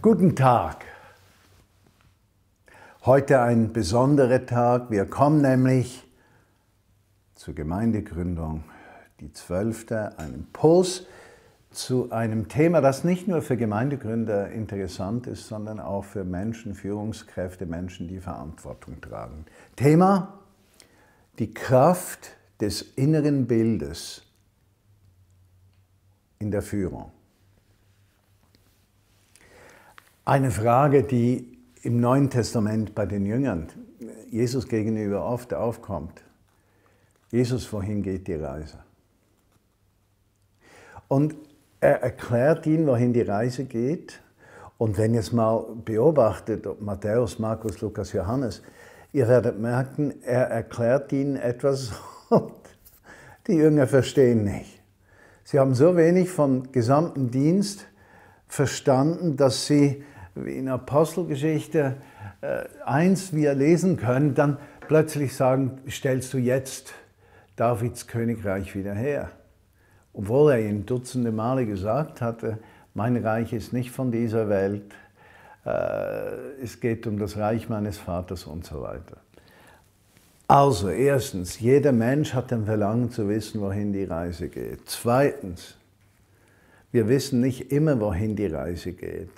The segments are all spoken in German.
Guten Tag. Heute ein besonderer Tag. Wir kommen nämlich zur Gemeindegründung, die 12. Ein Impuls, zu einem Thema, das nicht nur für Gemeindegründer interessant ist, sondern auch für Menschen, Führungskräfte, Menschen, die Verantwortung tragen. Thema, die Kraft des inneren Bildes in der Führung. Eine Frage, die im Neuen Testament bei den Jüngern Jesus gegenüber oft aufkommt. Jesus, wohin geht die Reise? Und er erklärt ihnen, wohin die Reise geht. Und wenn ihr es mal beobachtet, ob Matthäus, Markus, Lukas, Johannes, ihr werdet merken, er erklärt ihnen etwas und die Jünger verstehen nicht. Sie haben so wenig vom gesamten Dienst verstanden, dass sie, wie in Apostelgeschichte 1 äh, wir lesen können, dann plötzlich sagen, stellst du jetzt Davids Königreich wieder her obwohl er ihm dutzende Male gesagt hatte, mein Reich ist nicht von dieser Welt, äh, es geht um das Reich meines Vaters und so weiter. Also, erstens, jeder Mensch hat den Verlangen zu wissen, wohin die Reise geht. Zweitens, wir wissen nicht immer, wohin die Reise geht.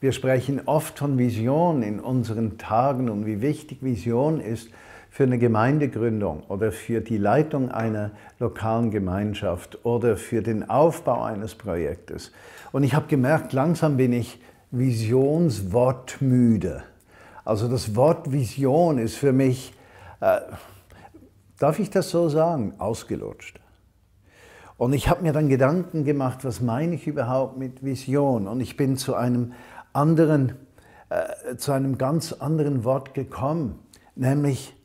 Wir sprechen oft von Vision in unseren Tagen und wie wichtig Vision ist für eine Gemeindegründung oder für die Leitung einer lokalen Gemeinschaft oder für den Aufbau eines Projektes. Und ich habe gemerkt, langsam bin ich visionswortmüde. Also das Wort Vision ist für mich, äh, darf ich das so sagen, ausgelutscht. Und ich habe mir dann Gedanken gemacht, was meine ich überhaupt mit Vision? Und ich bin zu einem anderen, äh, zu einem ganz anderen Wort gekommen, nämlich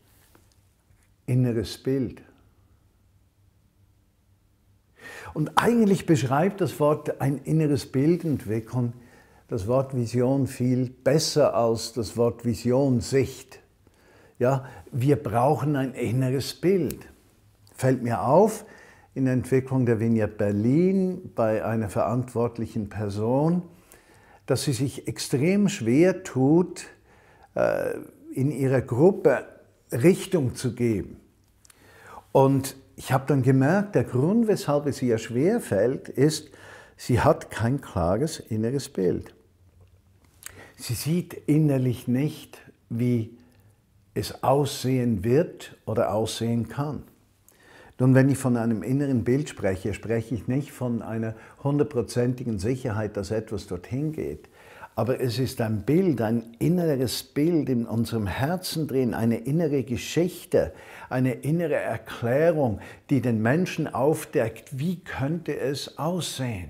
inneres Bild. Und eigentlich beschreibt das Wort ein inneres Bild entwickeln das Wort Vision viel besser als das Wort Vision Sicht. Ja, wir brauchen ein inneres Bild. Fällt mir auf, in der Entwicklung der Vignette Berlin bei einer verantwortlichen Person, dass sie sich extrem schwer tut, äh, in ihrer Gruppe Richtung zu geben. Und ich habe dann gemerkt, der Grund, weshalb es ihr schwer fällt, ist, sie hat kein klares inneres Bild. Sie sieht innerlich nicht, wie es aussehen wird oder aussehen kann. Nun, wenn ich von einem inneren Bild spreche, spreche ich nicht von einer hundertprozentigen Sicherheit, dass etwas dorthin geht aber es ist ein Bild, ein inneres Bild in unserem Herzen drin, eine innere Geschichte, eine innere Erklärung, die den Menschen aufdeckt, wie könnte es aussehen.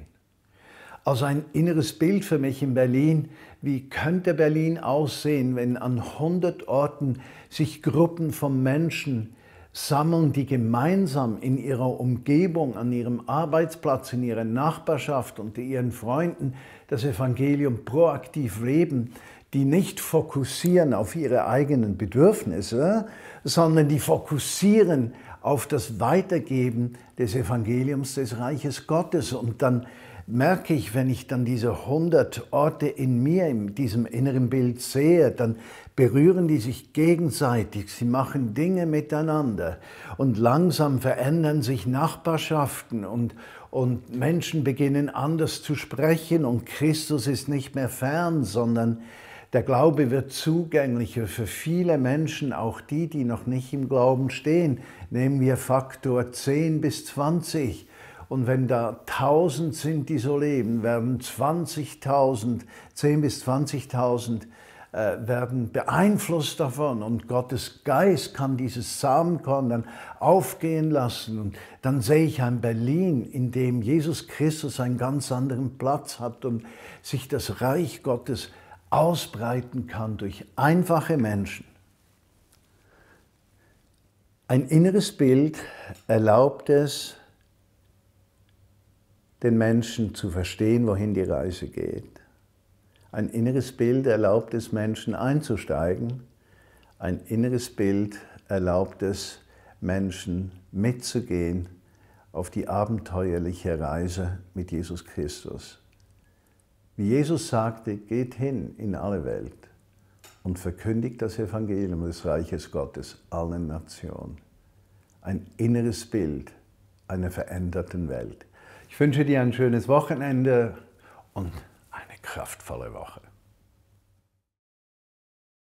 Also ein inneres Bild für mich in Berlin, wie könnte Berlin aussehen, wenn an 100 Orten sich Gruppen von Menschen sammeln, die gemeinsam in ihrer Umgebung, an ihrem Arbeitsplatz, in ihrer Nachbarschaft und ihren Freunden das Evangelium proaktiv leben, die nicht fokussieren auf ihre eigenen Bedürfnisse, sondern die fokussieren auf das Weitergeben des Evangeliums des Reiches Gottes. Und dann merke ich, wenn ich dann diese 100 Orte in mir, in diesem inneren Bild sehe, dann berühren die sich gegenseitig, sie machen Dinge miteinander und langsam verändern sich Nachbarschaften und, und Menschen beginnen anders zu sprechen und Christus ist nicht mehr fern, sondern der Glaube wird zugänglicher für viele Menschen, auch die, die noch nicht im Glauben stehen. Nehmen wir Faktor 10 bis 20. Und wenn da 1000 sind, die so leben, werden 20.000, 10 bis 20.000 äh, werden beeinflusst davon und Gottes Geist kann dieses Samenkorn dann aufgehen lassen. Und dann sehe ich ein Berlin, in dem Jesus Christus einen ganz anderen Platz hat und sich das Reich Gottes ausbreiten kann durch einfache Menschen. Ein inneres Bild erlaubt es, den Menschen zu verstehen, wohin die Reise geht. Ein inneres Bild erlaubt es Menschen einzusteigen. Ein inneres Bild erlaubt es Menschen mitzugehen auf die abenteuerliche Reise mit Jesus Christus. Wie Jesus sagte, geht hin in alle Welt und verkündigt das Evangelium des Reiches Gottes allen Nationen. Ein inneres Bild einer veränderten Welt. Ich wünsche dir ein schönes Wochenende und eine kraftvolle Woche.